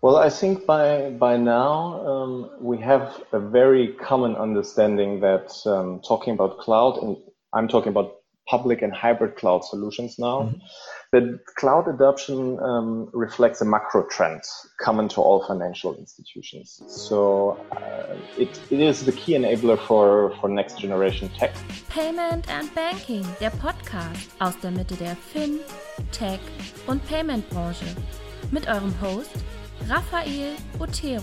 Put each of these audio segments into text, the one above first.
Well, I think by by now um, we have a very common understanding that um, talking about cloud, and I'm talking about public and hybrid cloud solutions now, mm-hmm. that cloud adoption um, reflects a macro trend common to all financial institutions. So uh, it, it is the key enabler for, for next generation tech. Payment and Banking, der Podcast aus der Mitte der Fin, Tech und Payment Branche. Mit eurem Host Raphael Otero.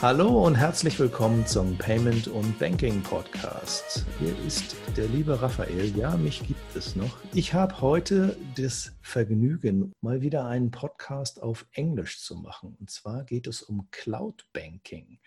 Hallo und herzlich willkommen zum Payment und Banking Podcast. Hier ist der liebe Raphael. Ja, mich gibt es noch. Ich habe heute das Vergnügen, mal wieder einen Podcast auf Englisch zu machen. Und zwar geht es um Cloud Banking.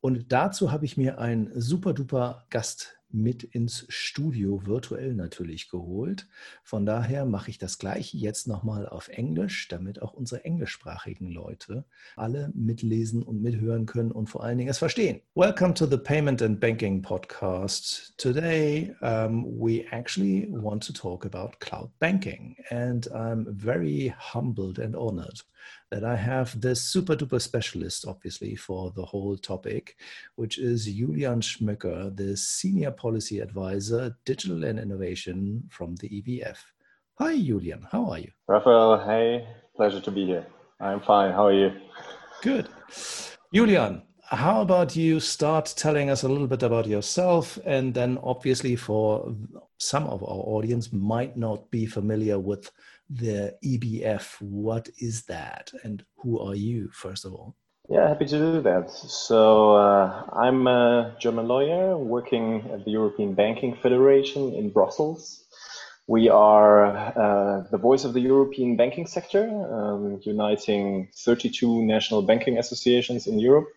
Und dazu habe ich mir einen super duper Gast mit ins Studio, virtuell natürlich geholt. Von daher mache ich das gleiche jetzt nochmal auf Englisch, damit auch unsere englischsprachigen Leute alle mitlesen und mithören können und vor allen Dingen es verstehen. Welcome to the Payment and Banking Podcast. Today um, we actually want to talk about cloud banking and I'm very humbled and honored that I have this super duper specialist, obviously, for the whole topic, which is Julian Schmücker, the Senior Policy Advisor, Digital and Innovation from the EBF. Hi, Julian. How are you? Rafael, hey, pleasure to be here. I'm fine. How are you? Good. Julian, how about you start telling us a little bit about yourself and then obviously for some of our audience might not be familiar with the EBF. What is that, and who are you, first of all? Yeah, happy to do that. So, uh, I'm a German lawyer working at the European Banking Federation in Brussels. We are uh, the voice of the European banking sector, um, uniting 32 national banking associations in Europe.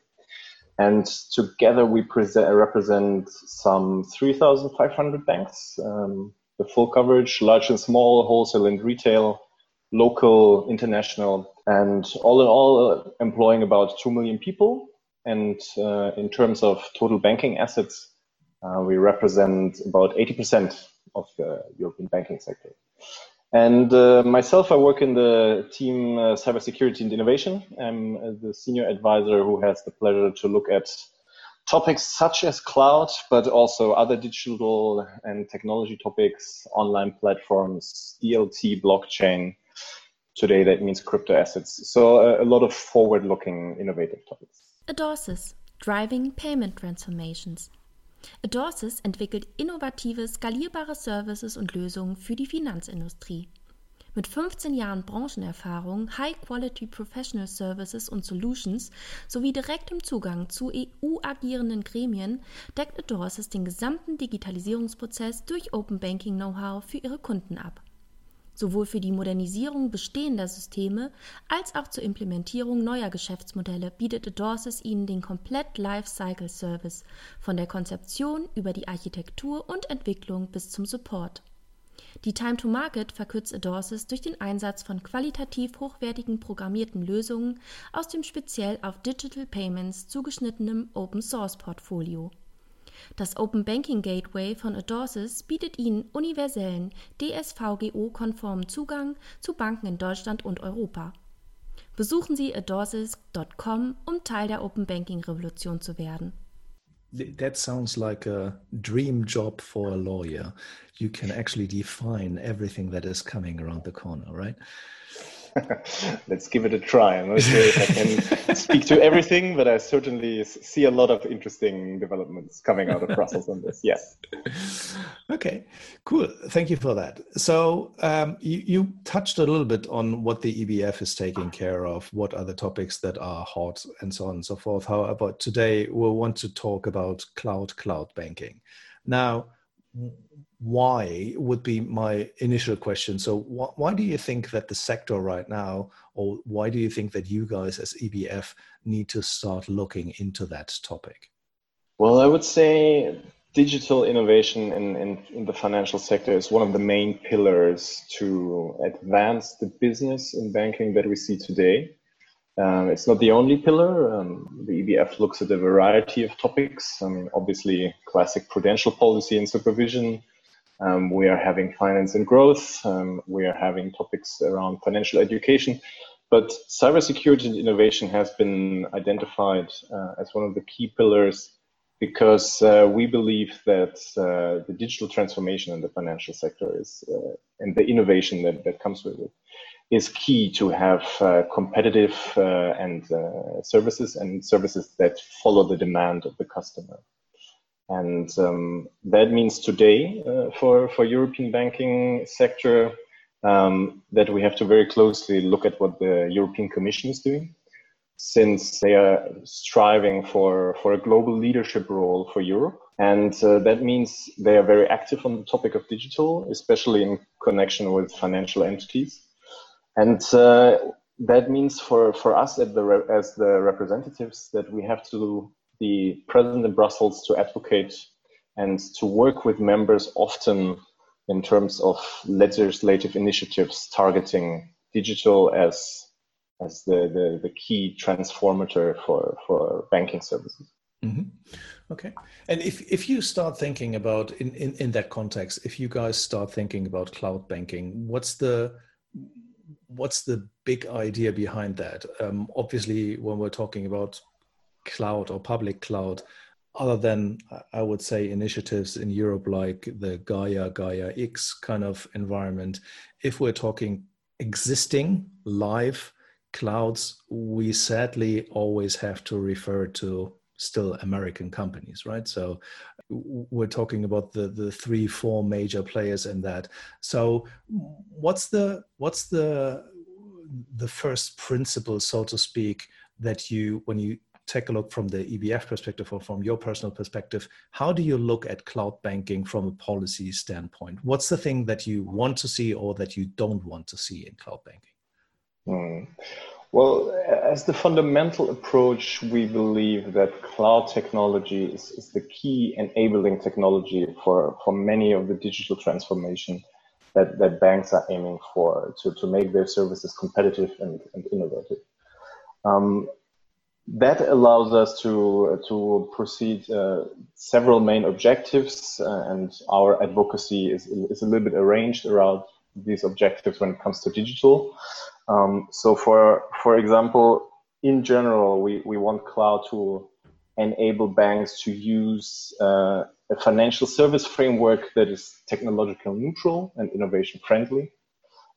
And together we present, represent some 3,500 banks, um, the full coverage, large and small, wholesale and retail, local, international, and all in all, uh, employing about 2 million people. And uh, in terms of total banking assets, uh, we represent about 80% of the European banking sector. And uh, myself, I work in the team uh, Cybersecurity and Innovation. I'm the senior advisor who has the pleasure to look at topics such as cloud, but also other digital and technology topics, online platforms, DLT, blockchain. Today, that means crypto assets. So, uh, a lot of forward looking, innovative topics. adorsys, Driving Payment Transformations. adorsys entwickelt innovative, skalierbare Services und Lösungen für die Finanzindustrie. Mit 15 Jahren Branchenerfahrung, High-Quality Professional Services und Solutions sowie direktem Zugang zu EU-agierenden Gremien deckt Adorsis den gesamten Digitalisierungsprozess durch Open Banking Know-how für ihre Kunden ab. Sowohl für die Modernisierung bestehender Systeme als auch zur Implementierung neuer Geschäftsmodelle bietet Adorsis ihnen den komplett Lifecycle Service von der Konzeption über die Architektur und Entwicklung bis zum Support. Die Time to Market verkürzt Adorsis durch den Einsatz von qualitativ hochwertigen programmierten Lösungen aus dem speziell auf Digital Payments zugeschnittenen Open Source Portfolio. Das Open Banking Gateway von Adorsis bietet Ihnen universellen, DSVGO-konformen Zugang zu Banken in Deutschland und Europa. Besuchen Sie adorsis.com, um Teil der Open Banking Revolution zu werden. That sounds like a dream job for a lawyer. You can actually define everything that is coming around the corner, right? Let's give it a try. I'm not sure if I can speak to everything, but I certainly see a lot of interesting developments coming out of Brussels on this. Yes. Okay, cool. Thank you for that. So um, you, you, touched a little bit on what the EBF is taking care of, what are the topics that are hot, and so on and so forth. However, today we'll want to talk about cloud cloud banking. Now, why would be my initial question. So, wh- why do you think that the sector right now, or why do you think that you guys as EBF need to start looking into that topic? Well, I would say digital innovation in, in, in the financial sector is one of the main pillars to advance the business in banking that we see today. Um, it's not the only pillar. Um, the EBF looks at a variety of topics. I mean, obviously, classic prudential policy and supervision, um, we are having finance and growth. Um, we are having topics around financial education. but cybersecurity and innovation has been identified uh, as one of the key pillars because uh, we believe that uh, the digital transformation in the financial sector is, uh, and the innovation that, that comes with it is key to have uh, competitive uh, and services and services that follow the demand of the customer. And um, that means today for, for European banking sector um, that we have to very closely look at what the European Commission is doing since they are striving for, for a global leadership role for Europe. And uh, that means they are very active on the topic of digital, especially in connection with financial entities. And uh, that means for, for us the, as the representatives that we have to be president in Brussels to advocate and to work with members often in terms of legislative initiatives targeting digital as as the, the, the key transformator for, for banking services. Mm-hmm. Okay. And if, if you start thinking about in, in, in that context, if you guys start thinking about cloud banking, what's the what's the big idea behind that? Um, obviously, when we're talking about cloud or public cloud, other than I would say initiatives in Europe like the Gaia Gaia X kind of environment, if we're talking existing live clouds, we sadly always have to refer to still American companies, right? So we're talking about the the three, four major players in that. So what's the what's the the first principle, so to speak, that you when you take a look from the EBF perspective or from your personal perspective, how do you look at cloud banking from a policy standpoint? What's the thing that you want to see or that you don't want to see in cloud banking? Mm. Well, as the fundamental approach, we believe that cloud technology is, is, the key enabling technology for, for many of the digital transformation that, that banks are aiming for to, to make their services competitive and, and innovative. Um, that allows us to, to proceed uh, several main objectives, uh, and our advocacy is, is a little bit arranged around these objectives when it comes to digital. Um, so for, for example, in general, we, we want cloud to enable banks to use uh, a financial service framework that is technological neutral and innovation friendly.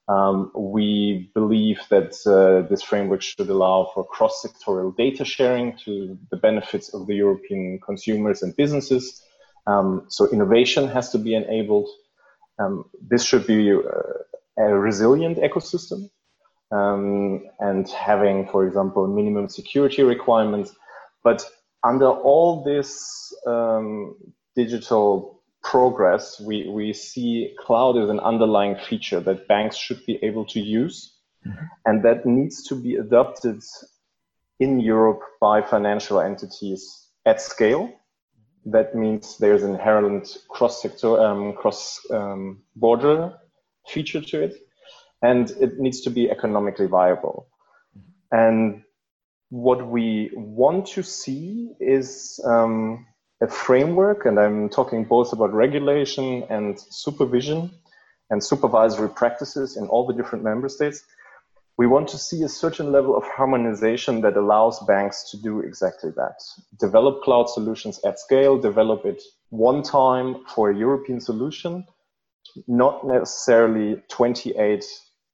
Um, we believe that uh, this framework should allow for cross-sectorial data sharing to the benefits of the European consumers and businesses. Um, so innovation has to be enabled. Um, this should be uh, a resilient ecosystem um, and having, for example, minimum security requirements. But under all this um, digital progress, we, we see cloud as an underlying feature that banks should be able to use. Mm-hmm. And that needs to be adopted in Europe by financial entities at scale. That means there's an inherent cross-sector, um, cross-border um, feature to it, and it needs to be economically viable. Mm-hmm. And what we want to see is um, a framework, and I'm talking both about regulation and supervision and supervisory practices in all the different member states. We want to see a certain level of harmonization that allows banks to do exactly that. Develop cloud solutions at scale, develop it one time for a European solution, not necessarily 28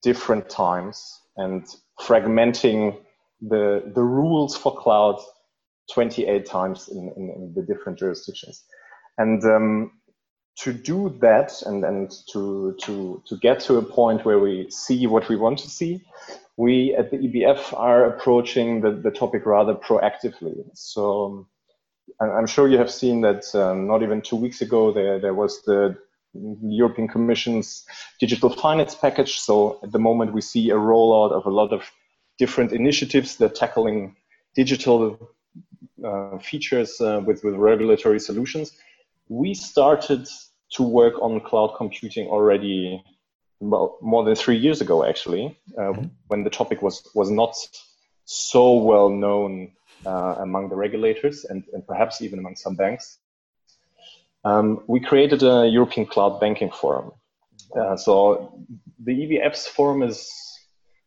different times and fragmenting the, the rules for cloud 28 times in, in, in the different jurisdictions. And um, to do that and, and to, to, to get to a point where we see what we want to see, we at the EBF are approaching the, the topic rather proactively. So I'm sure you have seen that um, not even two weeks ago there, there was the European Commission's digital finance package. So at the moment, we see a rollout of a lot of different initiatives that are tackling digital uh, features uh, with, with regulatory solutions. We started to work on cloud computing already well, more than three years ago, actually, uh, mm-hmm. when the topic was, was not so well known uh, among the regulators and, and perhaps even among some banks um, we created a European Cloud Banking Forum. Uh, so the EBF's forum is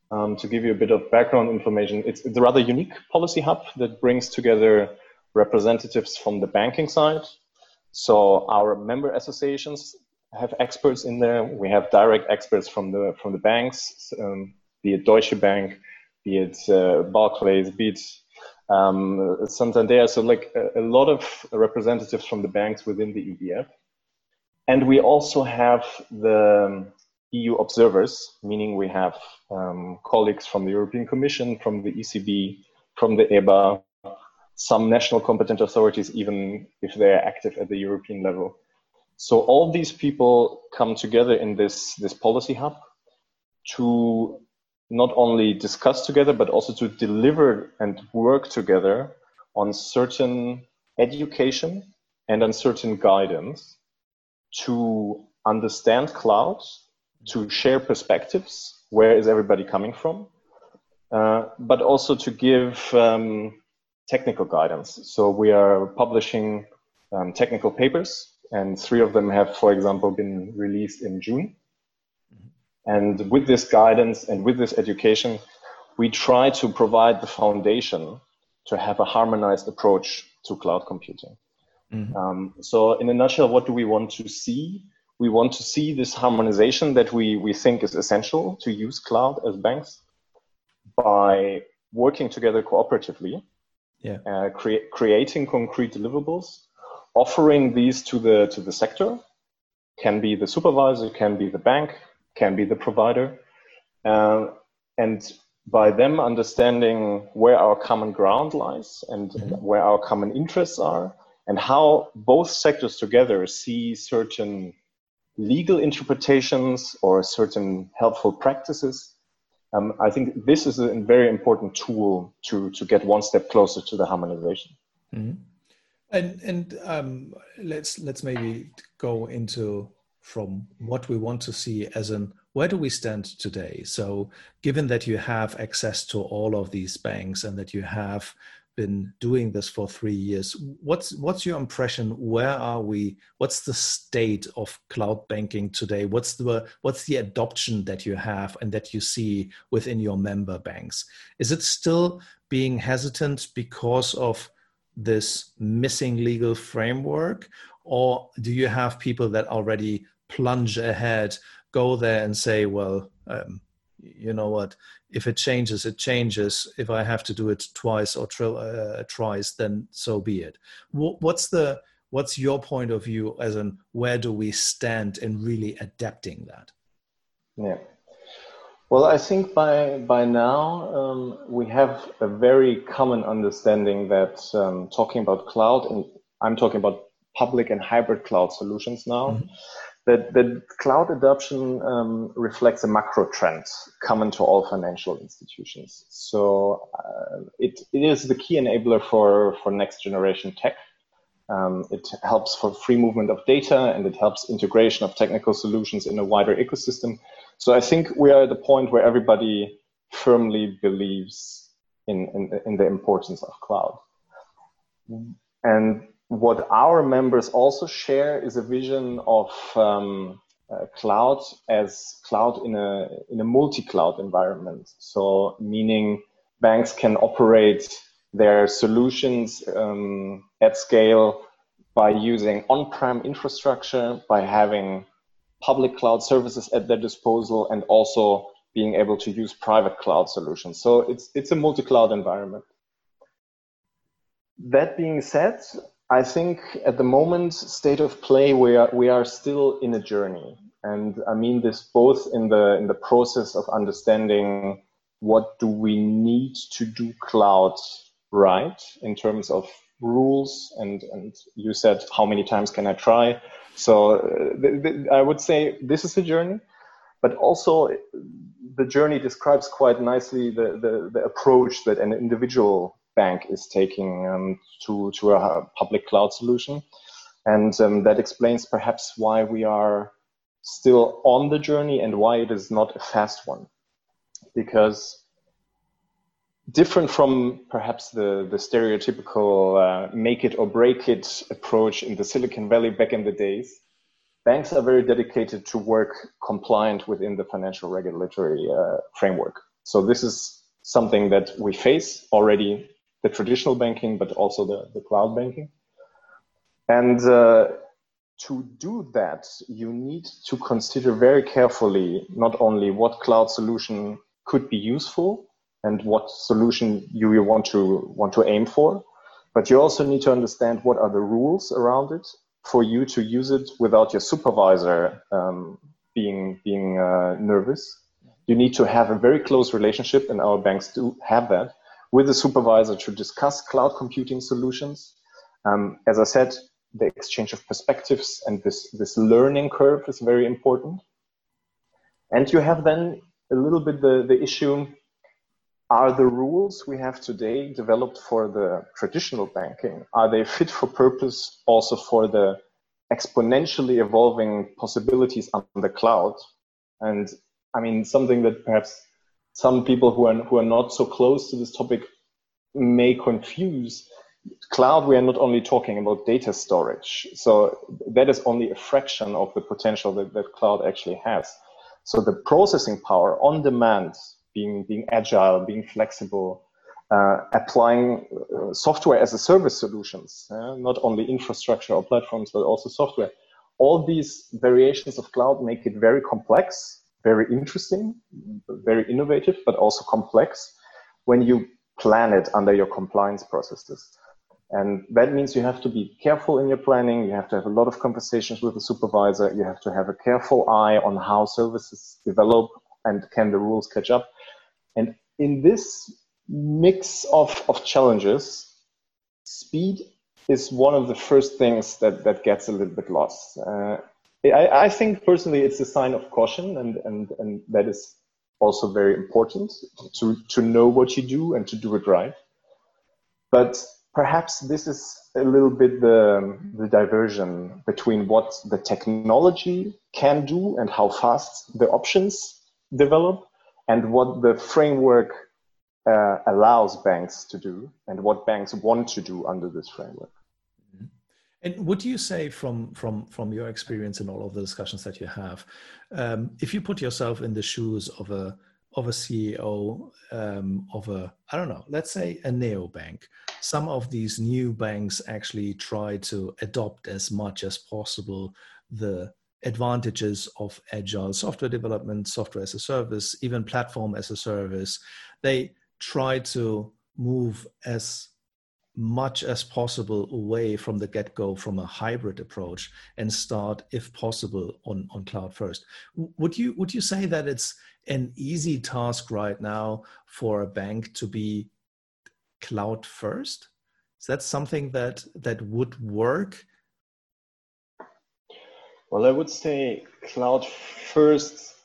Um, to give you a bit of background information, it's, it's a rather unique policy hub that brings together representatives from the banking side. So our member associations have experts in there. We have direct experts from the from the banks, um, be it Deutsche Bank, be it uh, Barclays, be it um, Santander. So like a, a, lot of representatives from the banks within the EBF. And we also have the EU observers, meaning we have um, colleagues from the European Commission, from the ECB, from the EBA, some national competent authorities, even if they're active at the European level. So all these people come together in this, this policy hub to not only discuss together, but also to deliver and work together on certain education and on certain guidance to understand cloud, to share perspectives, where is everybody coming from, uh, but also to give um, technical guidance. So we are publishing um, technical papers, and three of them have, for example, been released in June. And with this guidance and with this education, we try to provide the foundation to have a harmonized approach to cloud computing. Mm-hmm. Um, so, in a nutshell, what do we want to see? We want to see this harmonization that we, we think is essential to use cloud as banks by working together cooperatively, yeah. uh, cre- creating concrete deliverables, offering these to the to the sector. Can be the supervisor, can be the bank, can be the provider. Uh, and by them understanding where our common ground lies and mm-hmm. where our common interests are, and how both sectors together see certain legal interpretations or certain helpful practices. Um, I think this is a very important tool to, to get one step closer to the harmonization. Mm-hmm. And and um, let's let's maybe go into from what we want to see as an where do we stand today so given that you have access to all of these banks and that you have been doing this for 3 years. What's what's your impression? Where are we? What's the state of cloud banking today? What's the what's the adoption that you have and that you see within your member banks? Is it still being hesitant because of this missing legal framework? Or do you have people that already plunge ahead, go there and say, well, um, you know what? If it changes, it changes. If I have to do it twice or tri- uh, twice, then so be it. What's the what's your point of view as in where do we stand in really adapting that? Yeah. Well, I think by by now um, we have a very common understanding that um, talking about cloud, and I'm talking about public and hybrid cloud solutions now. Mm-hmm that the cloud adoption um, reflects a macro trend common to all financial institutions. So uh, it, it is the key enabler for, for next generation tech. Um, it helps for free movement of data and it helps integration of technical solutions in a wider ecosystem. So I think we are at the point where everybody firmly believes in, in, in the importance of cloud. And what our members also share is a vision of um, uh, cloud as cloud in a in a multi-cloud environment. So meaning banks can operate their solutions um, at scale by using on-prem infrastructure, by having public cloud services at their disposal, and also being able to use private cloud solutions. So it's it's a multi-cloud environment. That being said, I think at the moment, state of play, we are we are still in a journey, and I mean this both in the in the process of understanding what do we need to do cloud right in terms of rules and and you said how many times can I try? So uh, I would say this is a journey, but also the journey describes quite nicely the, the, the approach that an individual bank is taking um, to, to a public cloud solution. And um, that explains perhaps why we are still on the journey and why it is not a fast one. Because different from perhaps the, the stereotypical uh, make it or break it approach in the Silicon Valley back in the days, banks are very dedicated to work compliant within the financial regulatory uh, framework. So this is something that we face already, the traditional banking, but also the, the cloud banking. And uh, to do that, you need to consider very carefully not only what cloud solution could be useful and what solution you, you want to want to aim for, but you also need to understand what are the rules around it for you to use it without your supervisor um, being being uh, nervous. You need to have a very close relationship, and our banks do have that with the supervisor to discuss cloud computing solutions. Um, as I said, the exchange of perspectives and this, this learning curve is very important. And you have then a little bit the, the issue are the rules we have today developed for the traditional banking are they fit for purpose also for the exponentially evolving possibilities on the cloud and i mean something that perhaps some people who are who are not so close to this topic may confuse cloud, we are not only talking about data storage. So that is only a fraction of the potential that, that cloud actually has. So the processing power on demand, being, being agile, being flexible, uh, applying uh, software as a service solutions, uh, not only infrastructure or platforms, but also software. All these variations of cloud make it very complex, very interesting, very innovative, but also complex when you plan it under your compliance processes. And that means you have to be careful in your planning. You have to have a lot of conversations with the supervisor. You have to have a careful eye on how services develop and can the rules catch up. And in this mix of, of challenges, speed is one of the first things that, that gets a little bit lost. Uh, I, I think personally it's a sign of caution, and, and, and that is also very important to, to know what you do and to do it right. But perhaps this is a little bit the, the diversion between what the technology can do and how fast the options develop and what the framework uh, allows banks to do and what banks want to do under this framework. And what do you say from from from your experience in all of the discussions that you have? Um, if you put yourself in the shoes of a of a CEO um, of a, I don't know, let's say a neo bank. Some of these new banks actually try to adopt as much as possible the advantages of agile software development, software as a service, even platform as a service. They try to move as much as possible away from the get go from a hybrid approach and start, if possible, on, on cloud first. Would you would you say that it's an easy task right now for a bank to be cloud first? Is that something that that would work? Well, I would say cloud first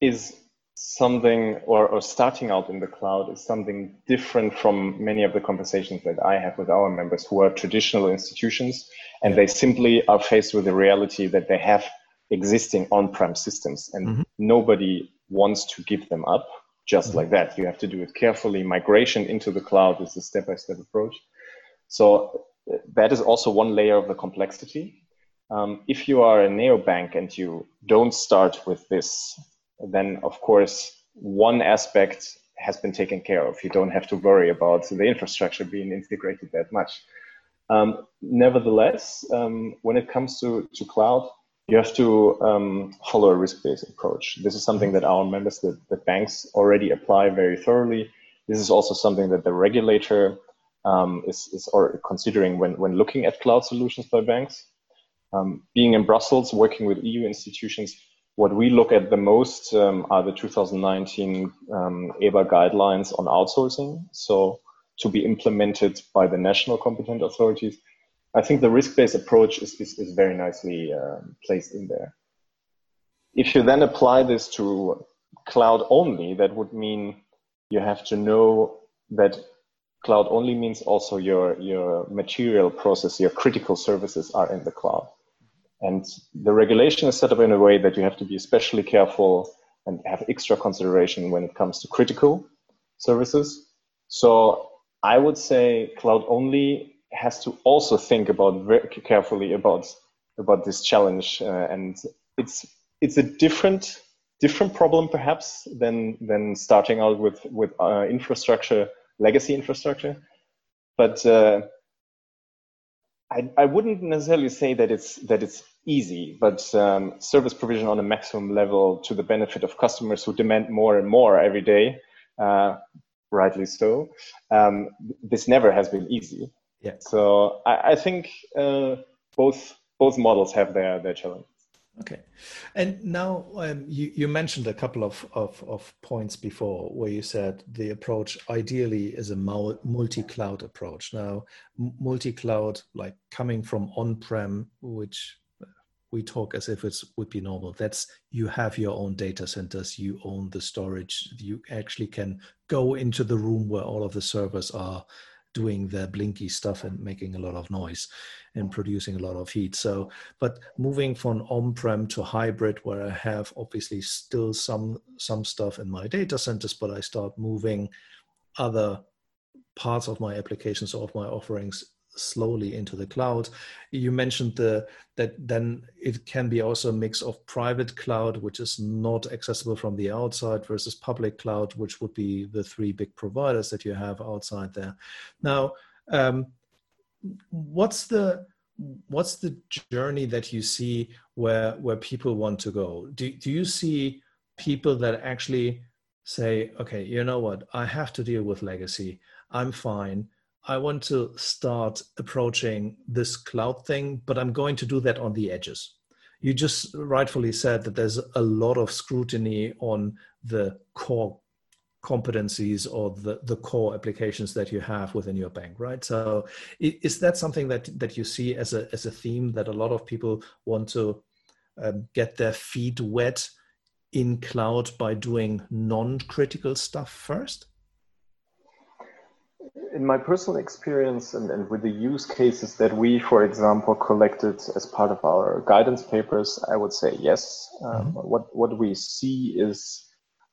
is something, or, or starting out in the cloud is something different from many of the conversations that I have with our members who are traditional institutions, and they simply are faced with the reality that they have existing on-prem systems, and mm-hmm. nobody wants to give them up just mm-hmm. like that. You have to do it carefully. Migration into the cloud is a step by step approach. So that is also one layer of the complexity. Um, if you are a neobank and you don't start with this, then of course one aspect has been taken care of. You don't have to worry about the infrastructure being integrated that much. Um, nevertheless, um, when it comes to, to cloud, you have to um, follow a risk-based approach. This is something that our members, the, the banks already apply very thoroughly. This is also something that the regulator um, is, is or considering when, when looking at cloud solutions by banks. Um, being in Brussels, working with EU institutions, what we look at the most um, are the 2019 um, EBA guidelines on outsourcing. So to be implemented by the national competent authorities I think the risk-based approach is, is, is very nicely um, placed in there. If you then apply this to cloud only, that would mean you have to know that cloud only means also your, your material process, your critical services are in the cloud. And the regulation is set up in a way that you have to be especially careful and have extra consideration when it comes to critical services. So I would say cloud only has to also think about very carefully about about this challenge, uh, and it's it's a different different problem perhaps than than starting out with with uh, infrastructure, legacy infrastructure. But uh, I, I wouldn't necessarily say that it's that it's easy, but um, service provision on a maximum level to the benefit of customers who demand more and more every day, uh, rightly so. Um, this never has been easy. Yeah. So I, I think uh, both both models have their their challenges. Okay. And now um, you, you mentioned a couple of, of, of, points before where you said the approach ideally is a multi cloud approach. Now, multi cloud, like coming from on prem, which we talk as if it would be normal. That's you have your own data centers, you own the storage, you actually can go into the room where all of the servers are doing their blinky stuff and making a lot of noise and producing a lot of heat. So, but moving from on-prem to hybrid, where I have obviously still some some stuff in my data centers, but I start moving other parts of my applications or of my offerings slowly into the cloud. You mentioned the, that then it can be also a mix of private cloud, which is not accessible from the outside, versus public cloud, which would be the three big providers that you have outside there. Now, um, what's the what's the journey that you see where where people want to go? Do do you see people that actually say, okay, you know what, I have to deal with legacy. I'm fine. I want to start approaching this cloud thing, but I'm going to do that on the edges. You just rightfully said that there's a lot of scrutiny on the core competencies or the, the core applications that you have within your bank, right? So is that something that, that you see as a, as a theme that a lot of people want to um, get their feet wet in cloud by doing non-critical stuff first? In my personal experience and, and with the use cases that we, for example, collected as part of our guidance papers, I would say yes. Um, mm-hmm. What, what we see is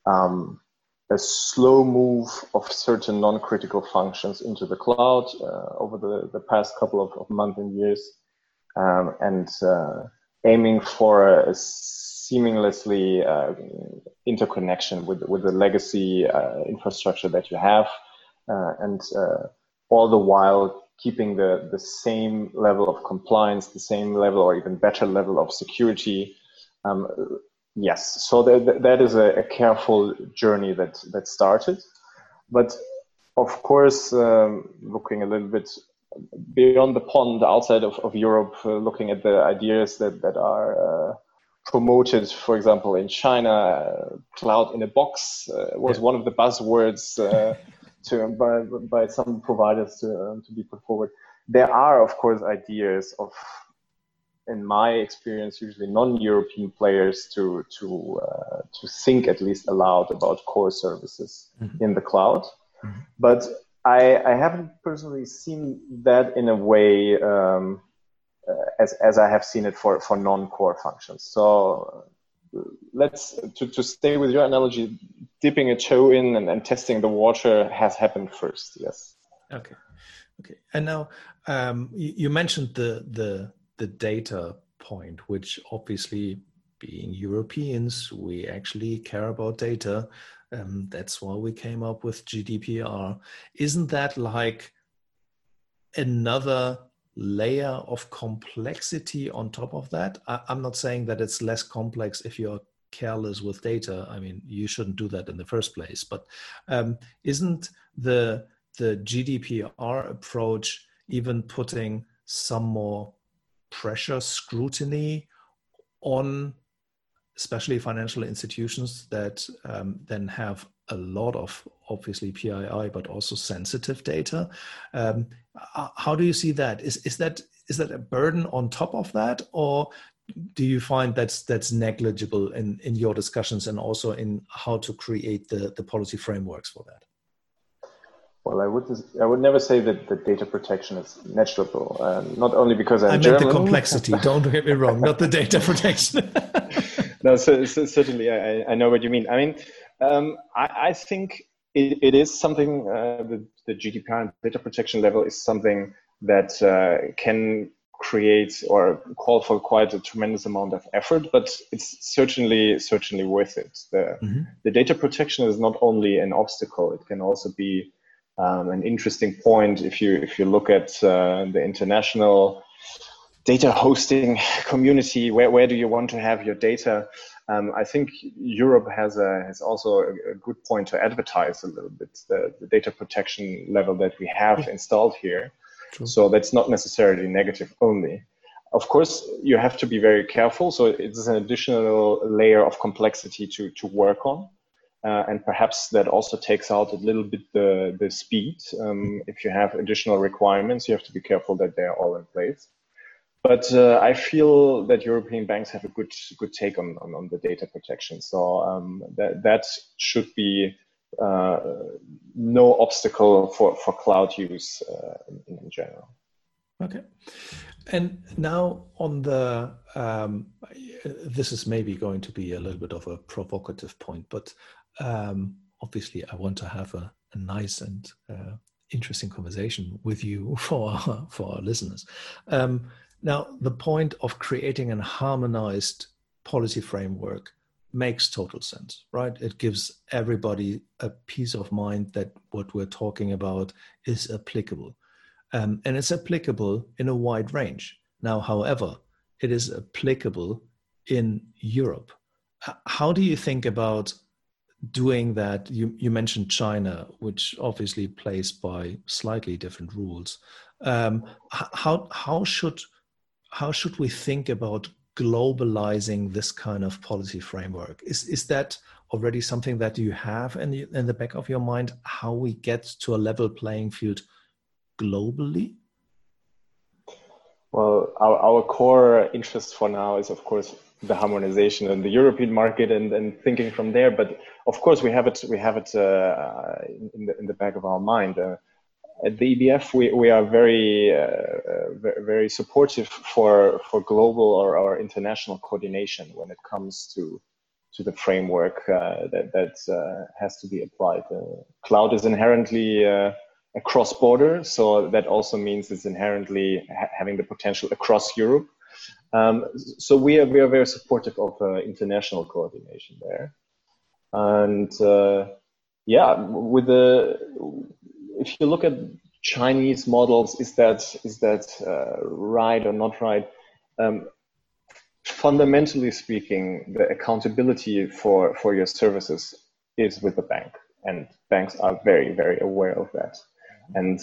um, a slow move of certain non-critical functions into the cloud uh, over the, the past couple of, of months and years, um, and uh, aiming for a seamlessly uh, interconnection with with the legacy uh, infrastructure that you have, and uh, all the while keeping the the same level of compliance, the same level or even better level of security. Um, Yes, so that, that is a, a, careful journey that, that started. But of course, um, looking a little bit beyond the pond outside of, of Europe, uh, looking at the ideas that, that are uh, promoted, for example, in China, uh, cloud in a box uh, was yeah. one of the buzzwords uh, to, by, by some providers to, um, to be put forward. There are, of course, ideas of in my experience, usually non-European players to to uh, to think at least aloud about core services mm-hmm. in the cloud. Mm-hmm. But I, I haven't personally seen that in a way um, uh, as as I have seen it for for non-core functions. So uh, let's to, to stay with your analogy, dipping a toe in and, and testing the water has happened first. Yes. Okay. Okay. And now um, you, you mentioned the the the data point, which obviously, being Europeans, we actually care about data. Um, that's why we came up with GDPR. Isn't that like another layer of complexity on top of that? I, I'm not saying that it's less complex if you're careless with data. I mean, you shouldn't do that in the first place. But um, isn't the the GDPR approach even putting some more pressure scrutiny on especially financial institutions that um, then have a lot of obviously PII, but also sensitive data. Um, how do you see that? Is is that is that a burden on top of that, or do you find that's that's negligible in in your discussions and also in how to create the the policy frameworks for that? Well, I would I would never say that the data protection is negligible. Uh, not only because I'm I meant German. the complexity. don't get me wrong, not the data protection. no, so, so certainly I, I, know what you mean. I mean, um, I, I, think it, it is something. Uh, the, the GDPR and data protection level is something that uh, can create or call for quite a tremendous amount of effort, but it's certainly certainly worth it. The, mm-hmm. the data protection is not only an obstacle; it can also be um, an interesting point if you if you look at uh, the international data hosting community. Where where do you want to have your data? Um, I think Europe has a has also a, a, good point to advertise a little bit the, the data protection level that we have installed here. True. So that's not necessarily negative only. Of course, you have to be very careful. So it's an additional layer of complexity to to work on. Uh, and perhaps that also takes out a little bit the, the speed. Um, if you have additional requirements, you have to be careful that they're all in place. But uh, I feel that European banks have a good good take on, on, on the data protection. So um, that, that should be uh, no obstacle for, for cloud use uh, in, in, general. Okay. And now on the, um, this is maybe going to be a little bit of a provocative point, but um, obviously I want to have a, a nice and uh, interesting conversation with you for for our listeners. Um, now, the point of creating a harmonized policy framework makes total sense, right? It gives everybody a peace of mind that what we're talking about is applicable. Um, and it's applicable in a wide range. Now, however, it is applicable in Europe. How do you think about doing that? You, you mentioned China, which obviously plays by slightly different rules. Um, how, how should how should we think about globalizing this kind of policy framework? Is is that already something that you have in the, in the back of your mind? How we get to a level playing field globally? Well, our, our core interest for now is, of course, the harmonization in the European market and, and thinking from there. But of course, we have it we have it uh, in the in the back of our mind. Uh, at the EBF, we, we are very, uh, very supportive for, for global or, or international coordination when it comes to, to the framework uh, that, that uh, has to be applied. Uh, cloud is inherently uh, a cross border, so that also means it's inherently ha- having the potential across Europe. Um, so we are, we are very supportive of uh, international coordination there. And yeah, with the if you look at Chinese models, is that is that uh, right or not right? Um, fundamentally speaking, the accountability for for your services is with the bank, and banks are very very aware of that. And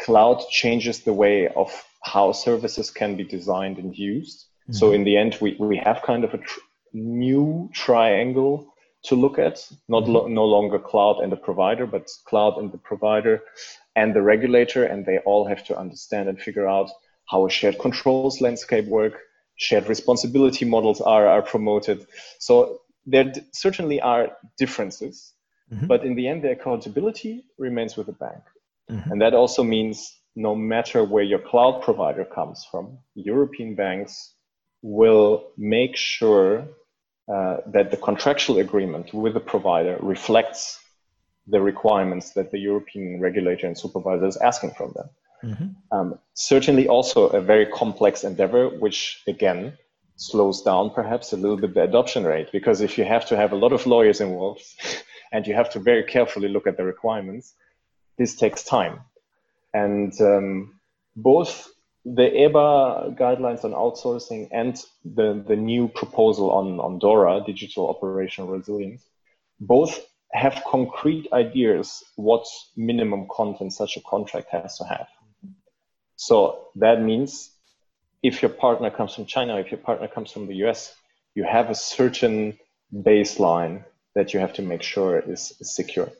cloud changes the way of how services can be designed and used. Mm-hmm. So in the end, we we have kind of a tr- new triangle to look at, not mm-hmm. lo- no longer cloud and the provider, but cloud and the provider and the regulator, and they all have to understand and figure out how a shared controls landscape work, shared responsibility models are, are promoted. So there d- certainly are differences, mm-hmm. but in the end, the accountability remains with the bank. Mm-hmm. And that also means no matter where your cloud provider comes from, European banks will make sure uh, that the contractual agreement with the provider reflects the requirements that the European regulator and supervisor is asking from them. Mm-hmm. Um, certainly, also a very complex endeavor, which again slows down perhaps a little bit the adoption rate because if you have to have a lot of lawyers involved and you have to very carefully look at the requirements, this takes time. And um, both the EBA guidelines on outsourcing and the, the new proposal on, on DORA, digital operational resilience, both have concrete ideas what minimum content such a contract has to have. So that means if your partner comes from China, if your partner comes from the US, you have a certain baseline that you have to make sure is, is secure.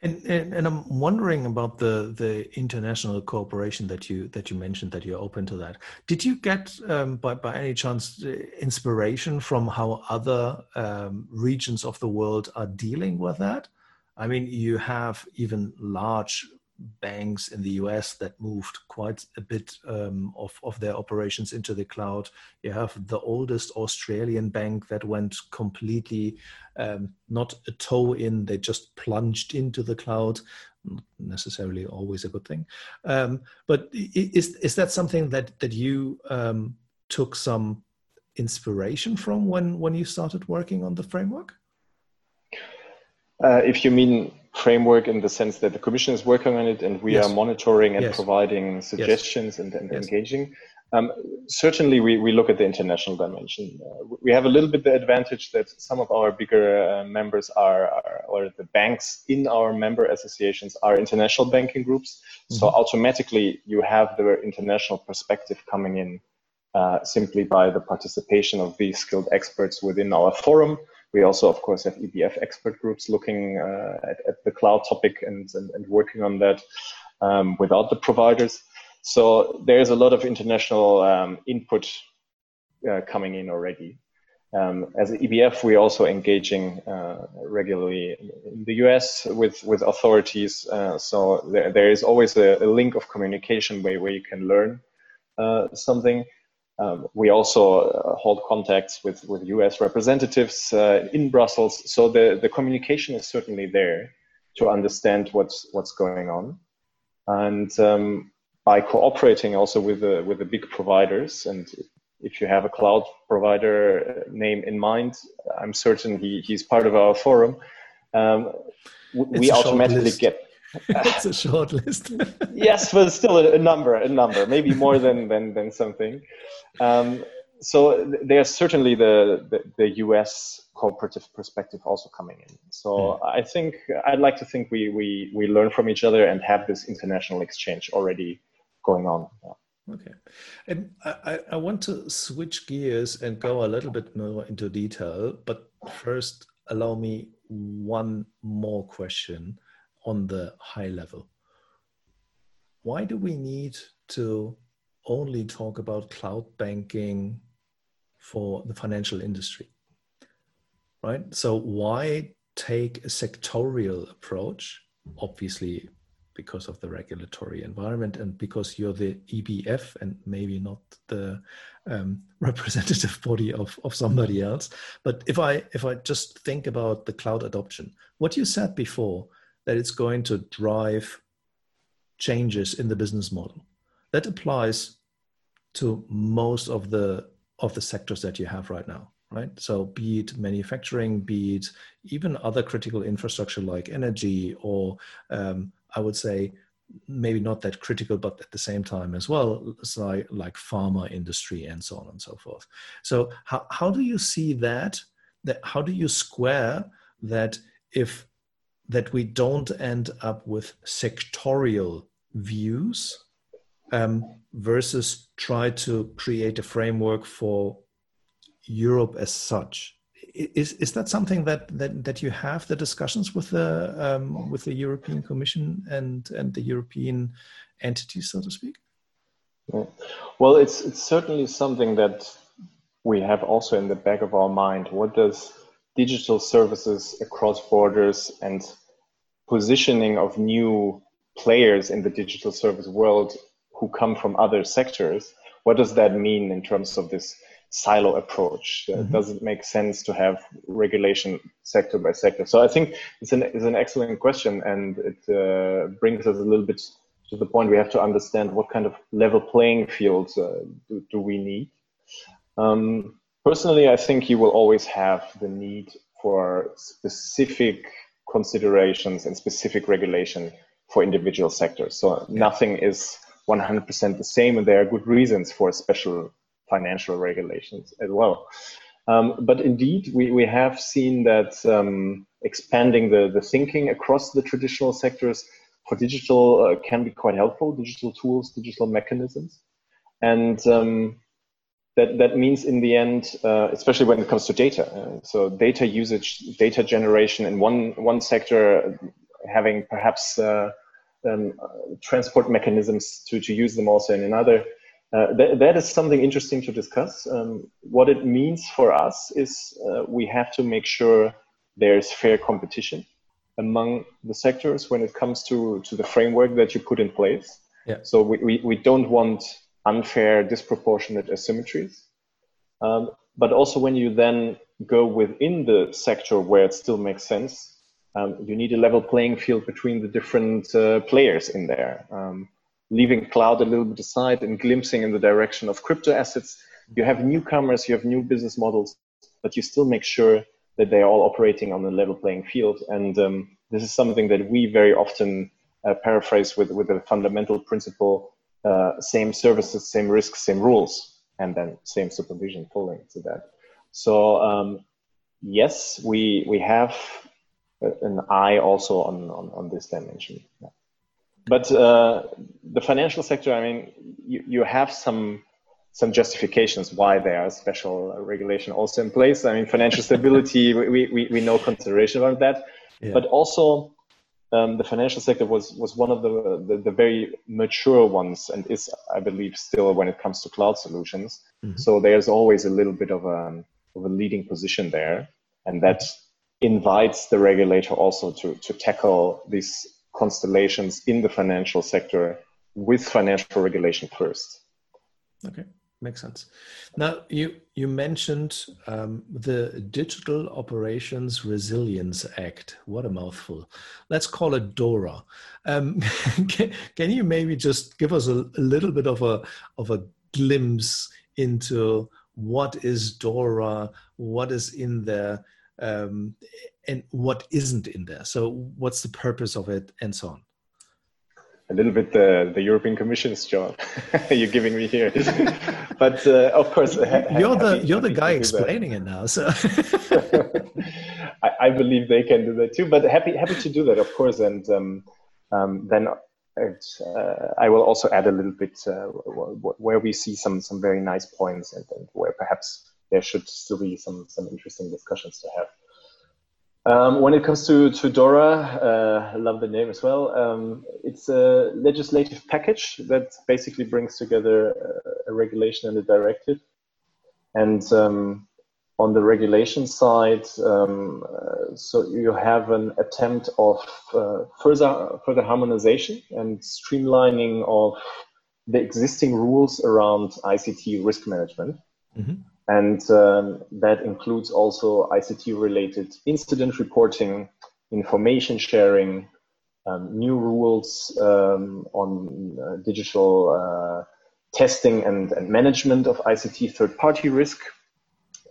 And, and, and I'm wondering about the the international cooperation that you that you mentioned that you're open to that. Did you get um, by by any chance inspiration from how other um, regions of the world are dealing with that? I mean, you have even large banks in the US that moved quite a bit um, of, of their operations into the cloud. You have the oldest Australian bank that went completely um, not a toe in, they just plunged into the cloud. Not necessarily always a good thing. Um, but is, is that something that, that you um, took some inspiration from when, when you started working on the framework? Uh, if you mean framework in the sense that the commission is working on it and we yes. are monitoring and yes. providing suggestions yes. and, and engaging, um, certainly we, we look at the international dimension. Uh, we have a little bit the advantage that some of our bigger uh, members are, are, or the banks in our member associations are international banking groups. Mm-hmm. So automatically you have the international perspective coming in uh, simply by the participation of these skilled experts within our forum we also, of course, have EBF expert groups looking uh, at, at, the cloud topic and, and, and working on that um, without the providers. So there's a lot of international um, input uh, coming in already. Um, as EBF, we're also engaging uh, regularly in the US with, with authorities. Uh, so there, there is always a, a, link of communication where, where you can learn uh, something. Um, we also uh, hold contacts with, with US representatives uh, in Brussels. So the, the communication is certainly there to understand what's, what's going on. And um, by cooperating also with the, with the big providers, and if you have a cloud provider name in mind, I'm certain he, he's part of our forum. Um, we automatically get it's a short list. yes, but still a, a, number, a number, maybe more than than than something. Um, so there's certainly the, the, the U.S. cooperative perspective also coming in. So mm. I think I'd like to think we we we learn from each other and have this international exchange already going on. Yeah. Okay, and I, I want to switch gears and go a little bit more into detail, but first allow me one more question on the high level. Why do we need to only talk about cloud banking for the financial industry? Right? So, why take a sectorial approach? Obviously, because of the regulatory environment and because you're the EBF and maybe not the um, representative body of, of somebody else. But if I if I just think about the cloud adoption, what you said before, that it's going to drive changes in the business model. That applies to most of the of the sectors that you have right now, right? So be it manufacturing, be it even other critical infrastructure like energy, or um, I would say maybe not that critical, but at the same time as well, like, like pharma industry and so on and so forth. So how, how do you see that? That how do you square that if that we don't end up with sectorial views um, versus try to create a framework for Europe as such. Is, is that something that, that, that you have the discussions with the um, with the European Commission and, and the European entities, so to speak? Well, it's it's certainly something that we have also in the back of our mind. What does digital services across borders and positioning of new players in the digital service world who come from other sectors, what does that mean in terms of this silo approach? Mm-hmm. Does it make sense to have regulation sector by sector? So I think it's an, it's an excellent question and it uh, brings us a little bit to the point we have to understand what kind of level playing fields uh, do, do, we need. Um, personally, I think you will always have the need for specific considerations and specific regulation for individual sectors. So nothing is 100% the same, and there are good reasons for special financial regulations as well. Um, but indeed, we, we have seen that um, expanding the, the thinking across the traditional sectors for digital uh, can be quite helpful, digital tools, digital mechanisms. And um, that, that means in the end, uh, especially when it comes to data. Uh, so data usage, data generation in one, one sector, having perhaps uh, um, transport mechanisms to, to use them also in another. Uh, that, that is something interesting to discuss. Um, what it means for us is uh, we have to make sure there's fair competition among the sectors when it comes to, to the framework that you put in place. Yeah. So we, we, we don't want unfair, disproportionate asymmetries. Um, but also when you then go within the sector where it still makes sense, um, you need a level playing field between the different uh, players in there. Um, leaving cloud a little bit aside and glimpsing in the direction of crypto assets, you have newcomers, you have new business models, but you still make sure that they are all operating on a level playing field. And um, this is something that we very often uh, paraphrase with, with a fundamental principle uh, same services, same risks, same rules, and then same supervision following to that. So, um, yes, we, we have an eye also on, on, on this dimension. Yeah. But uh, the financial sector, I mean, you, you have some some justifications why there are special regulation also in place. I mean, financial stability, we, we, we know consideration about that. Yeah. But also, um, the financial sector was, was one of the, the, the, very mature ones and is, I believe, still when it comes to cloud solutions. Mm-hmm. So there's always a little bit of a, of a leading position there. And that invites the regulator also to, to tackle these constellations in the financial sector with financial regulation first. Okay makes sense. Now, you you mentioned um, the Digital Operations Resilience Act. What a mouthful! Let's call it DORA. Um, can, can, you maybe just give us a, a, little bit of a of a glimpse into what is DORA, what is in there, um, and what isn't in there? So, what's the purpose of it, and so on a little bit the, the European Commission's job you're giving me here. but uh, of course, ha- you're the you're the guy explaining it now. So I, I, believe they can do that too. But happy happy to do that, of course. And um, um, then uh, I will also add a little bit uh, where we see some some very nice points and, and where perhaps there should still be some some interesting discussions to have. Um, when it comes to, to DORA, uh, I love the name as well. Um, it's a legislative package that basically brings together a, a regulation and a directive. And um, on the regulation side, um, uh, so you have an attempt of uh, further, further harmonization and streamlining of the existing rules around ICT risk management. Mm-hmm. And um, that includes also ICT related incident reporting, information sharing, um, new rules um, on uh, digital uh, testing and, and, management of ICT third party risk,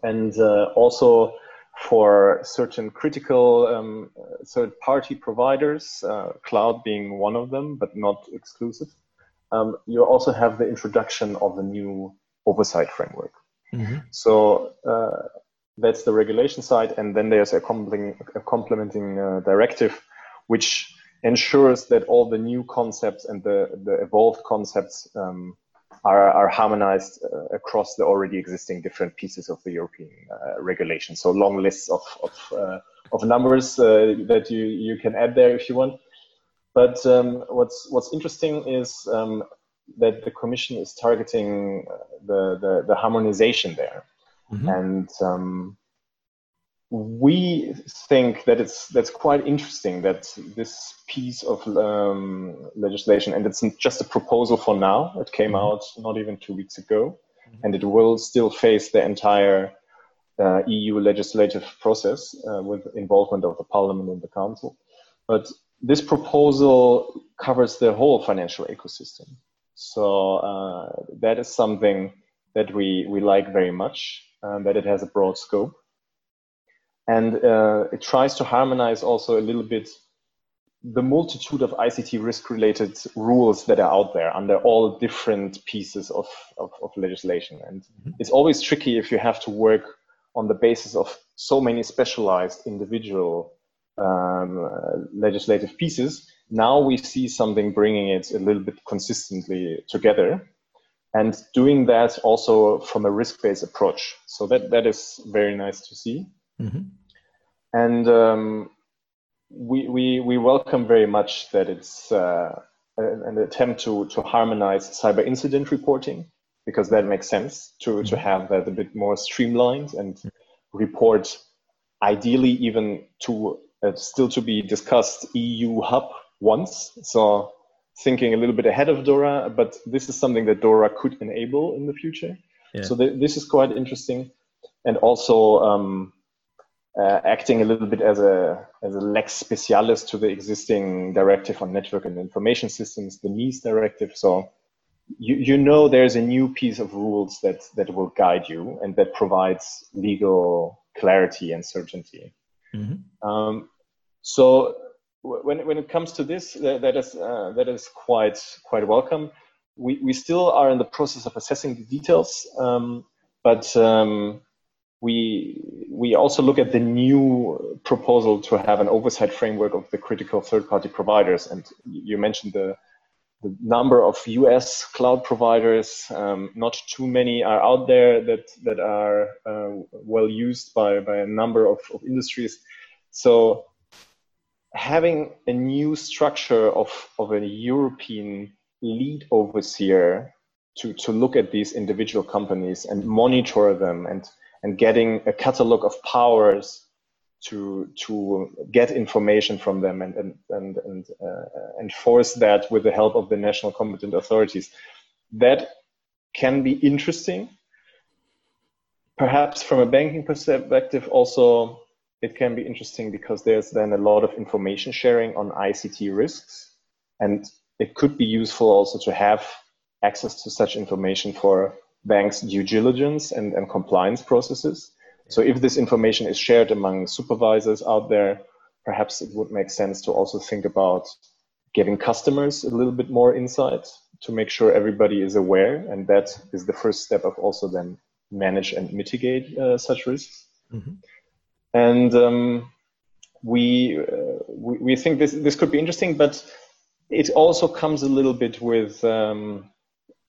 and uh, also for certain critical um, third party providers, uh, cloud being one of them, but not exclusive. Um, you also have the introduction of the new oversight framework. Mm-hmm. So uh, that's the regulation side, and then there's a, complementing, a complementing uh, directive, which ensures that all the new concepts and the, the evolved concepts um, are, are harmonized uh, across the already existing different pieces of the European uh, regulation. So long lists of, of, uh, of numbers uh, that you, you can add there if you want. But um, what's, what's interesting is um, that the Commission is targeting uh, the, the, the harmonization there. Mm-hmm. And um, we think that it's that's quite interesting that this piece of um, legislation, and it's just a proposal for now. It came mm-hmm. out not even two weeks ago, mm-hmm. and it will still face the entire uh, EU legislative process uh, with involvement of the Parliament and the Council. But this proposal covers the whole financial ecosystem. So uh, that is something that we, we like very much, um, that it has a broad scope. And uh, it tries to harmonize also a little bit the multitude of ICT risk related rules that are out there under all different pieces of, of, of legislation. And mm-hmm. it's always tricky if you have to work on the basis of so many specialized individual um, uh, legislative pieces now we see something bringing it a little bit consistently together and doing that also from a risk-based approach. So that, that is very nice to see. Mm-hmm. And um, we, we, we welcome very much that it's uh, an attempt to, to harmonize cyber incident reporting because that makes sense to, mm-hmm. to have that a bit more streamlined and report ideally even to it's still to be discussed EU hub once. So thinking a little bit ahead of DORA, but this is something that DORA could enable in the future. Yeah. So th- this is quite interesting, and also um, uh, acting a little bit as a as a lex specialis to the existing directive on network and information systems, the NIS directive. So you you know there's a new piece of rules that that will guide you and that provides legal clarity and certainty. Mm-hmm. Um, so when when it comes to this, that, that is uh, that is quite quite welcome. We we still are in the process of assessing the details, um, but um, we we also look at the new proposal to have an oversight framework of the critical third party providers. And you mentioned the the number of US cloud providers. Um, not too many are out there that that are uh, well used by by a number of, of industries. So having a new structure of, of a European lead overseer to, to look at these individual companies and monitor them and, and getting a catalog of powers to, to get information from them and, and, and, and uh, enforce that with the help of the national competent authorities. That can be interesting. Perhaps from a banking perspective, also it can be interesting because there's then a lot of information sharing on ICT risks. And it could be useful also to have access to such information for banks' due diligence and, and compliance processes. So if this information is shared among supervisors out there, perhaps it would make sense to also think about giving customers a little bit more insight to make sure everybody is aware. And that is the first step of also then manage and mitigate uh, such risks. Mm-hmm and um, we, uh, we, we think this this could be interesting, but it also comes a little bit with um,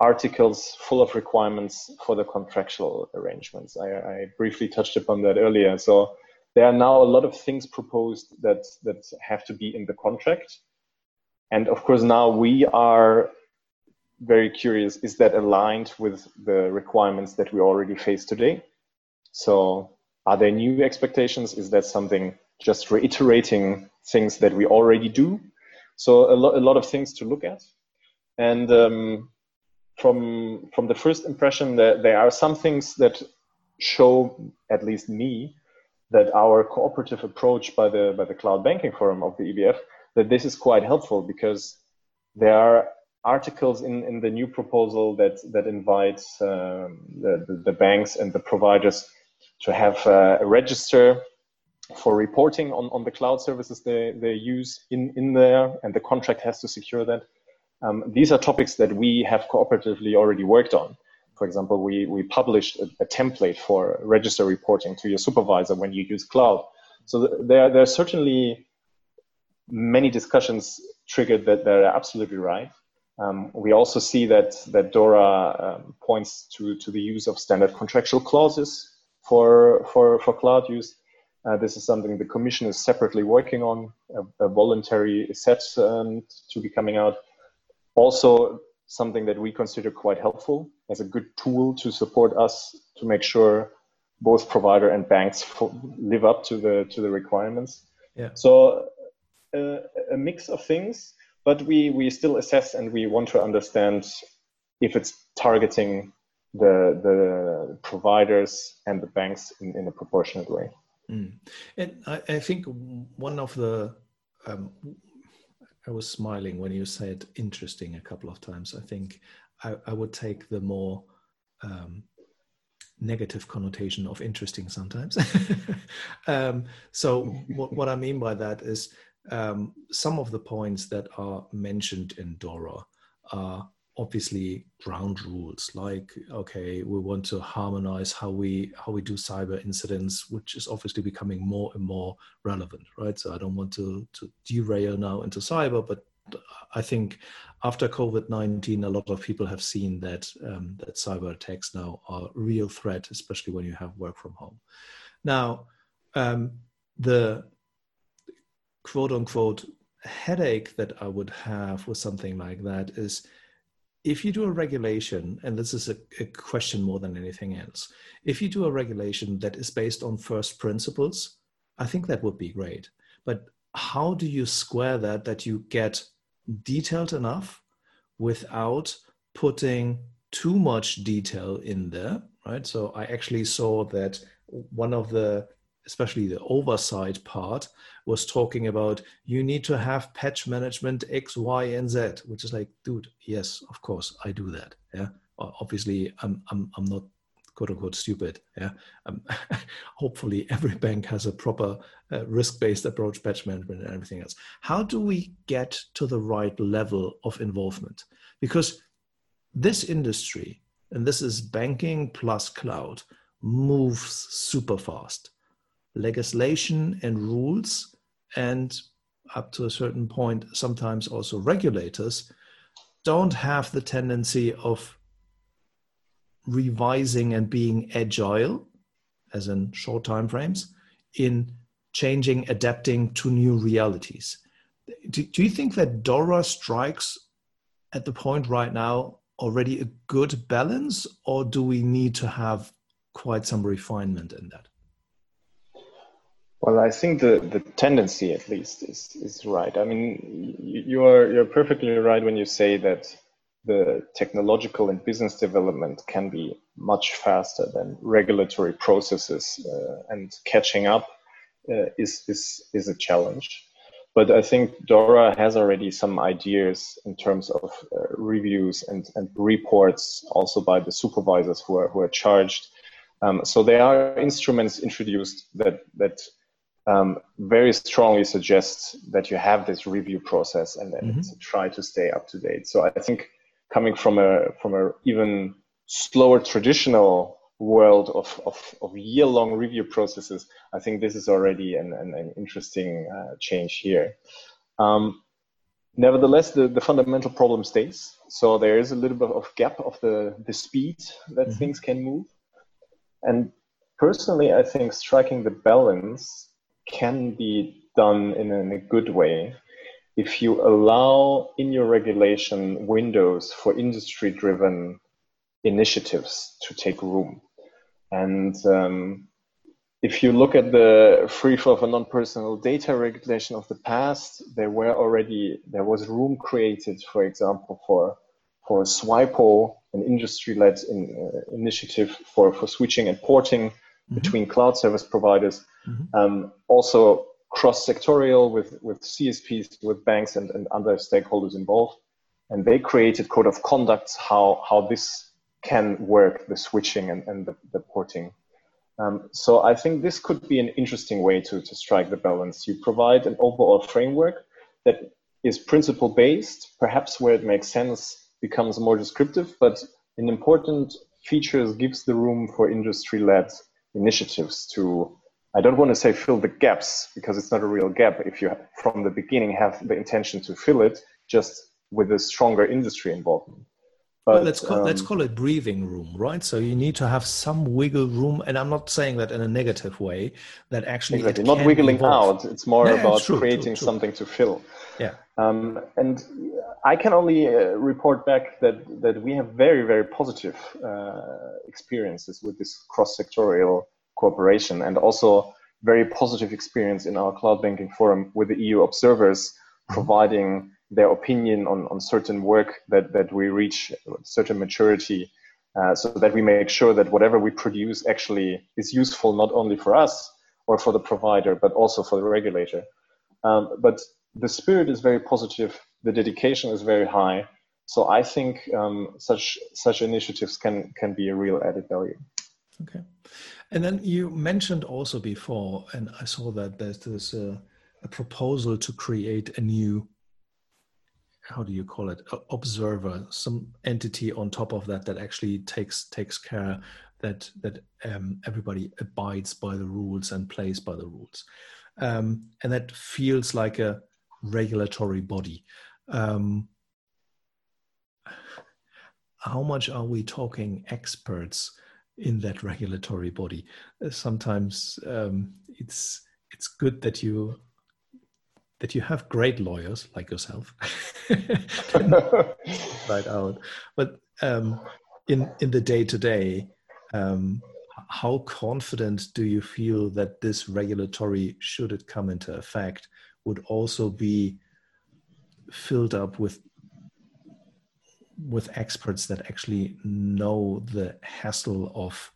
articles full of requirements for the contractual arrangements. I, I, briefly touched upon that earlier. So there are now a lot of things proposed that that have to be in the contract, and of course now we are very curious: is that aligned with the requirements that we already face today? So are there new expectations? Is that something just reiterating things that we already do? So a, lo- a lot of things to look at. And um, from from the first impression, that there are some things that show, at least me, that our cooperative approach by the by the Cloud Banking Forum of the EBF that this is quite helpful because there are articles in, in the new proposal that that invite um, the, the, the banks and the providers to have a register for reporting on, on the cloud services they, they use in, in there, and the contract has to secure that. Um, these are topics that we have cooperatively already worked on. For example, we, we published a, a template for register reporting to your supervisor when you use cloud. So th- there, there are certainly many discussions triggered that they're absolutely right. Um, we also see that that DORA um, points to, to the use of standard contractual clauses for for for cloud use. Uh, this is something the Commission is separately working on, a, a voluntary set um, to be coming out. Also, something that we consider quite helpful as a good tool to support us to make sure both provider and banks live up to the to the requirements. Yeah. So uh, a mix of things, but we we still assess and we want to understand if it's targeting the the providers and the banks in, in a proportionate way. Mm. And I, I, think one of the um, I was smiling when you said interesting a couple of times. I think I, I would take the more um, negative connotation of interesting sometimes. um, so what, what I mean by that is um, some of the points that are mentioned in Dora are obviously ground rules like okay we want to harmonize how we how we do cyber incidents which is obviously becoming more and more relevant right? So i don't want to to derail now into cyber but i think after covid-19 a lot of people have seen that um, that cyber attacks now are a real threat especially when you have work from home. Now um, the quote unquote headache that i would have with something like that is if you do a regulation, and this is a, a, question more than anything else, if you do a regulation that is based on first principles, I think that would be great. but how do you square that that you get detailed enough without putting too much detail in there right so i actually saw that one of the especially the oversight part was talking about you need to have patch management x y and z which is like dude yes of course i do that yeah obviously i'm i'm, I'm not quote unquote stupid. Yeah. Um, hopefully, every bank has a proper uh, risk based approach, patch management, and everything else. How do we get to the right level of involvement? Because this industry, and this is banking plus cloud, moves super fast. Legislation and rules, and up to a certain point, sometimes also regulators, don't have the tendency of revising and being agile, as in short time frames, in changing, adapting to new realities. Do, do you think that DORA strikes at the point right now already a good balance, or do we need to have quite some refinement in that? Well, I think the, the tendency, at least, is is right. I mean, you are you're perfectly right when you say that the technological and business development can be much faster than regulatory processes uh, and catching up uh, is, is, is a challenge. But I think DORA has already some ideas in terms of uh, reviews and, and reports also by the supervisors who are, who are charged. Um, so there are instruments introduced that, that um, very strongly suggests that you have this review process and then mm-hmm. try to stay up to date. So I think coming from a from a even slower traditional world of, of, of year-long review processes, I think this is already an, an, an interesting uh, change here. Um, nevertheless, the, the fundamental problem stays. So there is a little bit of gap of the, the speed that mm-hmm. things can move. And personally, I think striking the balance can be done in a, in a good way if you allow in your regulation windows for industry driven initiatives to take room. And um, if you look at the free flow of a non-personal data regulation of the past, there were already there was room created, for example, for for SWIPO, an industry-led in, uh, initiative for for switching and porting mm-hmm. between cloud service providers. Mm-hmm. Um, also, cross-sectorial with, with CSPs, with banks and, and other stakeholders involved. And they created code of conducts how, how this can work, the switching and, and the, the porting. Um, so I think this could be an interesting way to, to strike the balance. You provide an overall framework that is principle based, perhaps where it makes sense becomes more descriptive, but in important features gives the room for industry led initiatives to I don't want to say fill the gaps because it's not a real gap if you from the beginning have the intention to fill it just with a stronger industry involvement. But, let's call, um, let's call it breathing room, right? So you need to have some wiggle room, and I'm not saying that in a negative way. That actually exactly not wiggling evolve. out. It's more yeah, about true, creating true, true. something to fill. Yeah. Um, and I can only uh, report back that that we have very very positive uh, experiences with this cross sectorial cooperation and also very positive experience in our cloud banking forum with the EU observers mm-hmm. providing their opinion on, on certain work that, that we reach certain maturity uh, so that we make sure that whatever we produce actually is useful not only for us or for the provider but also for the regulator. Um, but the spirit is very positive the dedication is very high so i think um, such such initiatives can can be a real added value. Okay. And then you mentioned also before, and I saw that there's this uh, a proposal to create a new, how do you call it, observer, some entity on top of that that actually takes takes care that that um, everybody abides by the rules and plays by the rules, um, and that feels like a regulatory body. Um, how much are we talking experts? in that regulatory body. Sometimes um, it's it's good that you that you have great lawyers like yourself. Right out. But um, in in the day to day how confident do you feel that this regulatory, should it come into effect, would also be filled up with with experts that actually know the hassle of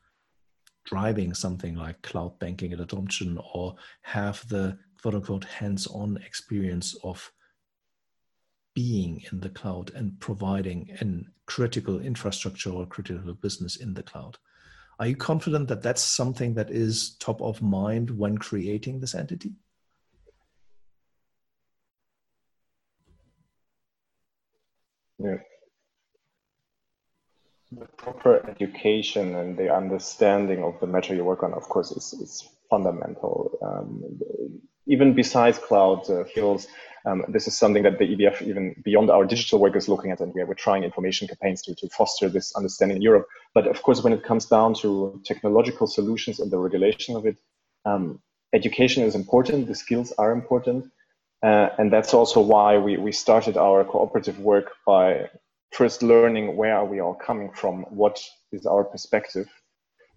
driving something like cloud banking adoption or have the quote unquote hands on experience of being in the cloud and providing an critical infrastructure or critical business in the cloud. Are you confident that that's something that is top of mind when creating this entity? Yeah. The proper education and the understanding of the matter you work on, of course, is, is fundamental. Um, even besides cloud uh, fields, um, this is something that the EBF, even beyond our digital work, is looking at, and we are, we're trying information campaigns to, to foster this understanding in Europe. But of course, when it comes down to technological solutions and the regulation of it, um, education is important, the skills are important. Uh, and that's also why we, we started our cooperative work by first learning where are we all coming from, what is our perspective,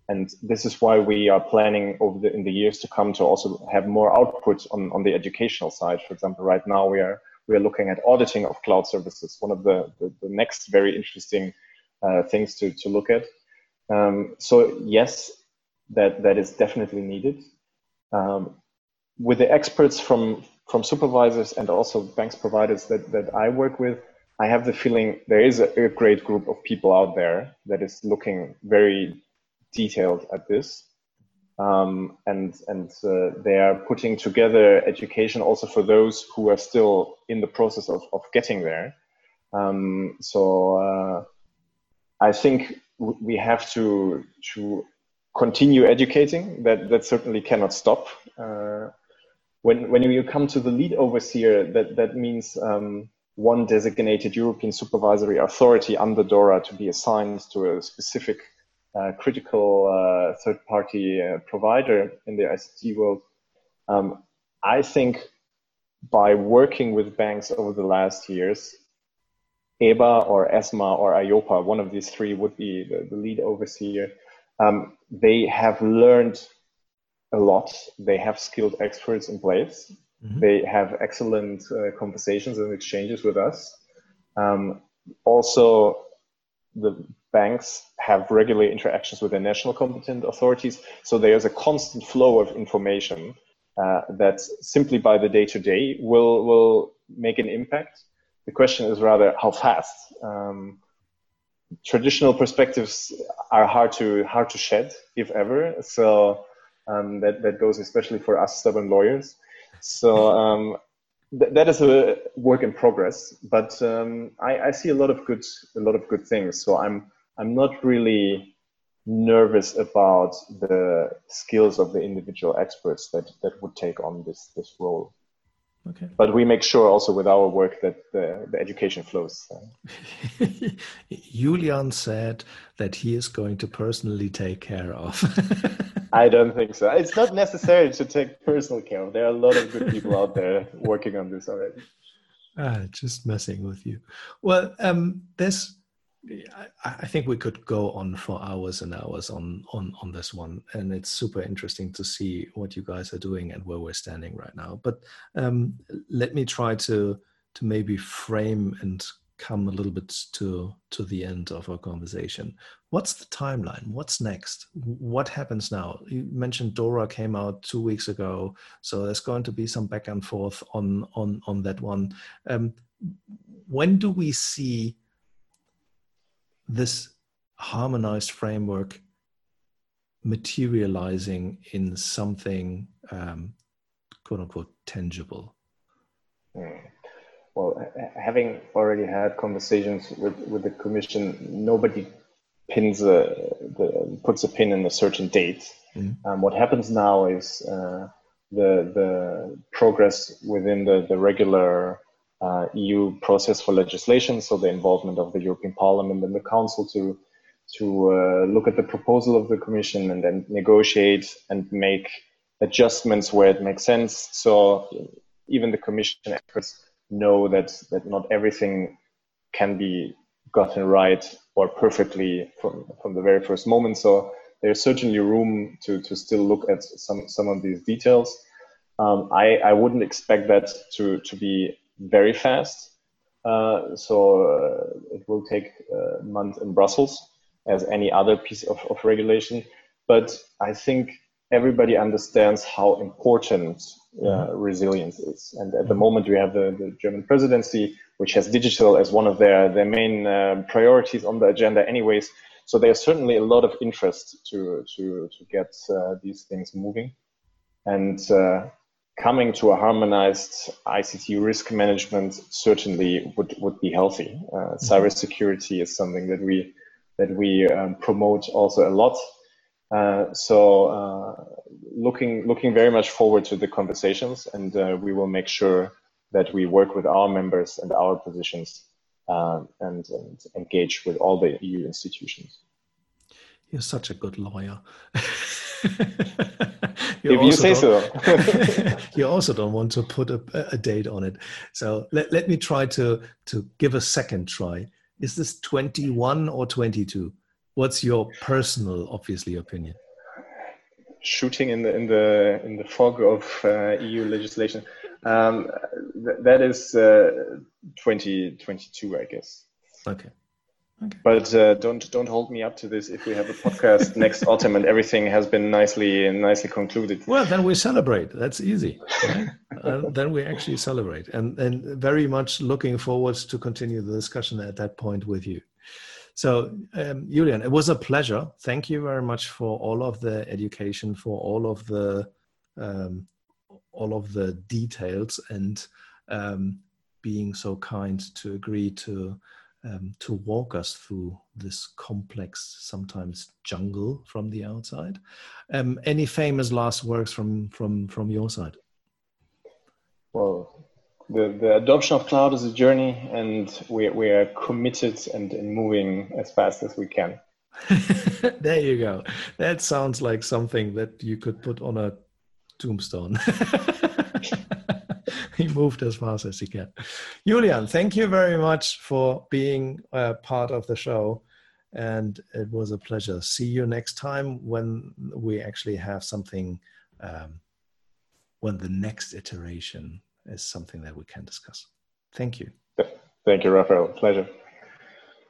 and this is why we are planning over the, in the years to come to also have more output on, on the educational side. For example, right now we are we are looking at auditing of cloud services. One of the, the, the next very interesting uh, things to, to look at. Um, so yes, that that is definitely needed. Um, with the experts from from supervisors and also banks providers that, that I work with, I have the feeling there is a, a great group of people out there that is looking very detailed at this. Um, and and uh, they are putting together education also for those who are still in the process of, of getting there. Um, so uh, I think we have to to continue educating. That that certainly cannot stop. Uh, when when you come to the lead overseer, that that means um, one designated European supervisory authority under DORA to be assigned to a specific critical uh, third-party uh, provider in the ICT world. Um, I think by working with banks over the last years, EBA or ESMA or EIOPA, one of these three would be the, the lead overseer. Um, they have learned a lot. They have skilled experts in place. Mm-hmm. They have excellent uh, conversations and exchanges with us. Um, also, the banks have regular interactions with their national competent authorities. So there's a constant flow of information uh, that simply by the day to day will will make an impact. The question is rather how fast. Um, traditional perspectives are hard to hard to shed, if ever. So um, that that goes especially for us stubborn lawyers. So um, th- that is a work in progress, but um, I, I, see a lot of good a lot of good things. So I'm I'm not really nervous about the skills of the individual experts that that would take on this this role. Okay. But we make sure also with our work that the, the education flows. Julian said that he is going to personally take care of. I don't think so. It's not necessary to take personal care of. There are a lot of good people out there working on this already. Ah, just messing with you. Well, um, there's I think we could go on for hours and hours on on on this one, and it's super interesting to see what you guys are doing and where we're standing right now. But um, let me try to to maybe frame and come a little bit to to the end of our conversation. What's the timeline? What's next? What happens now? You mentioned Dora came out two weeks ago, so there's going to be some back and forth on on on that one. Um, when do we see this harmonized framework materializing in something um, quote unquote tangible? Hmm. Well, having already had conversations with, with the commission, nobody pins a the, puts a pin in a certain date. Mm. Um, what happens now is uh, the the progress within the, the regular uh, EU process for legislation, so the involvement of the European Parliament and the Council to to uh, look at the proposal of the Commission and then negotiate and make adjustments where it makes sense. So even the Commission experts know that that not everything can be gotten right or perfectly from from the very first moment. So there's certainly room to, to still look at some, some of these details. Um, I, I wouldn't expect that to, to be very fast. Uh, so uh, it will take a month in Brussels as any other piece of, of regulation. But I think everybody understands how important uh, mm-hmm. resilience is. And at the mm-hmm. moment, we have the, the, German presidency, which has digital as one of their, their main uh, priorities on the agenda, anyways. So there's certainly a lot of interest to, to, to get uh, these things moving. And uh, coming to a harmonized ICT risk management certainly would, would be healthy. Uh, mm-hmm. cybersecurity is something that we that we um, promote also a lot. Uh, so uh, looking looking very much forward to the conversations, and uh, we will make sure that we work with our members and our positions uh, and, and engage with all the EU institutions. You're such a good lawyer. you if you say so. you also don't want to put a, a date on it. So let, let me try to, to give a second try. Is this 21 or 22? What's your personal, obviously, opinion? Shooting in the in the in the fog of uh, EU legislation, um, th- that is uh, 2022, I guess. Okay. Okay. But uh, don't don't hold me up to this. If we have a podcast next autumn and everything has been nicely nicely concluded, well, then we celebrate. That's easy. Right? uh, then we actually celebrate, and and very much looking forward to continue the discussion at that point with you. So, um, Julian, it was a pleasure. Thank you very much for all of the education, for all of the um, all of the details, and um, being so kind to agree to um, to walk us through this complex, sometimes jungle from the outside. Um, any famous last words from from from your side? Well, the, the adoption of cloud is a journey, and we we are committed and, and moving as fast as we can. there you go. That sounds like something that you could put on a tombstone. he moved as fast as he can. Julian, thank you very much for being a part of the show. And it was a pleasure. See you next time when we actually have something, um, when the next iteration is something that we can discuss. Thank you. Thank you, Rafael. Pleasure.